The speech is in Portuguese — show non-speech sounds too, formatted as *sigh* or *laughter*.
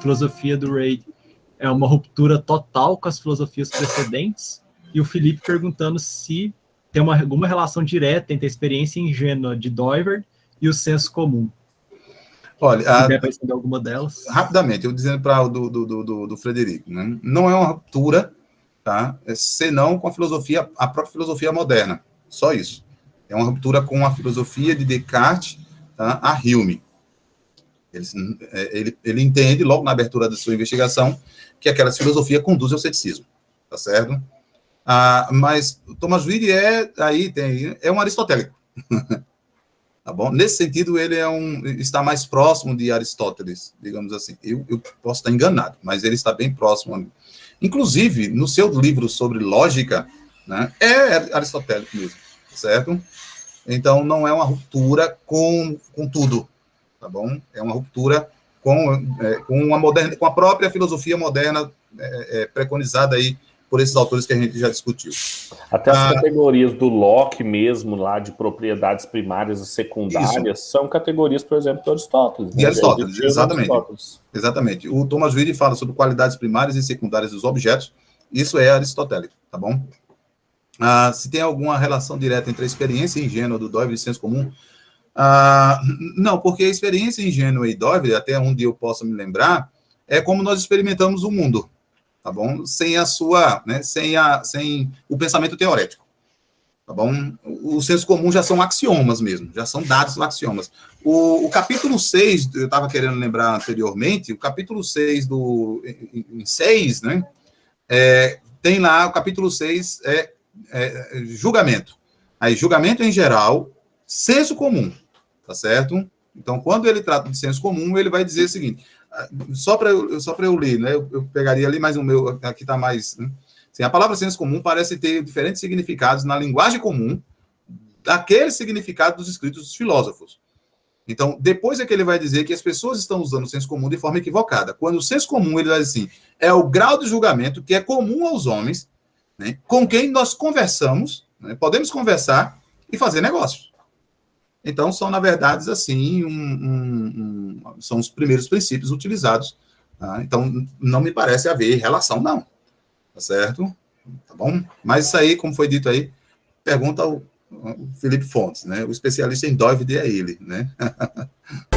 filosofia do Ray é uma ruptura total com as filosofias precedentes, e o Felipe perguntando se tem uma, alguma relação direta entre a experiência ingênua de Doiver e o senso comum. Olha, a, alguma delas. Rapidamente, eu dizendo para o do, do, do, do, Frederico, né? não é uma ruptura, tá? É senão com a filosofia, a própria filosofia moderna. Só isso. É uma ruptura com a filosofia de Descartes tá? a Hume. Ele, ele, ele entende, logo na abertura da sua investigação, que aquela filosofia conduz ao ceticismo, tá certo? Ah, mas Thomas Reid é, aí tem, é um aristotélico, *laughs* tá bom? Nesse sentido, ele é um, está mais próximo de Aristóteles, digamos assim. Eu, eu posso estar enganado, mas ele está bem próximo. Inclusive, no seu livro sobre lógica, né, é aristotélico mesmo, certo? Então, não é uma ruptura com, com tudo, tá bom? É uma ruptura com, é, com, uma moderna, com a própria filosofia moderna é, é, preconizada aí por esses autores que a gente já discutiu. Até as ah, categorias do Locke mesmo, lá de propriedades primárias e secundárias, isso. são categorias, por exemplo, do Aristóteles. Né? Aristóteles, exatamente. Aristóteles. Exatamente. O Thomas Reid fala sobre qualidades primárias e secundárias dos objetos, isso é aristotélico, tá bom? Ah, se tem alguma relação direta entre a experiência ingênua do Doyle e senso comum, ah, não, porque a experiência ingênua e Doyle, até onde eu possa me lembrar, é como nós experimentamos o mundo, tá bom? Sem a sua, né, sem, a, sem o pensamento teorético, tá bom? O senso comum já são axiomas mesmo, já são dados axiomas. O, o capítulo 6, eu estava querendo lembrar anteriormente, o capítulo 6 do, em 6, né, é, tem lá, o capítulo 6 é, é julgamento. Aí, julgamento em geral, senso comum, tá certo? Então, quando ele trata de senso comum, ele vai dizer o seguinte: só para eu, só eu ler, né? Eu, eu, pegaria ali mais o meu, aqui está mais. Né? Assim, a palavra senso comum parece ter diferentes significados na linguagem comum daquele significado dos escritos dos filósofos. Então, depois é que ele vai dizer que as pessoas estão usando o senso comum de forma equivocada. Quando o senso comum, ele vai assim, é o grau de julgamento que é comum aos homens, né, com quem nós conversamos, né, podemos conversar e fazer negócios. Então, são, na verdade, assim, um, um, um, são os primeiros princípios utilizados. Tá? Então, não me parece haver relação, não. Tá certo? Tá bom? Mas isso aí, como foi dito aí, pergunta ao, Felipe Fontes, né? O especialista em Dovide é ele, né? *laughs*